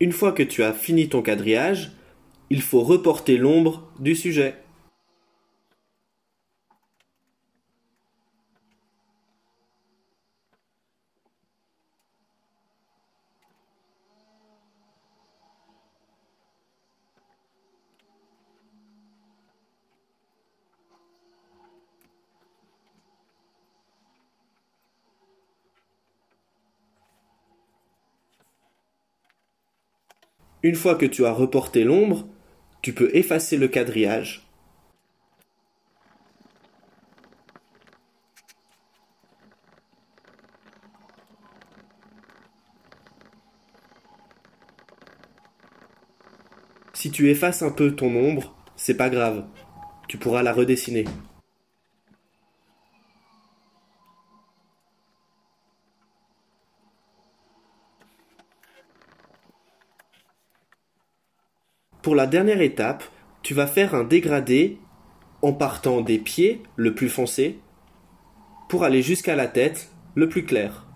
Une fois que tu as fini ton quadrillage, il faut reporter l'ombre du sujet. Une fois que tu as reporté l'ombre, tu peux effacer le quadrillage. Si tu effaces un peu ton ombre, c'est pas grave, tu pourras la redessiner. Pour la dernière étape, tu vas faire un dégradé en partant des pieds, le plus foncé, pour aller jusqu'à la tête, le plus clair.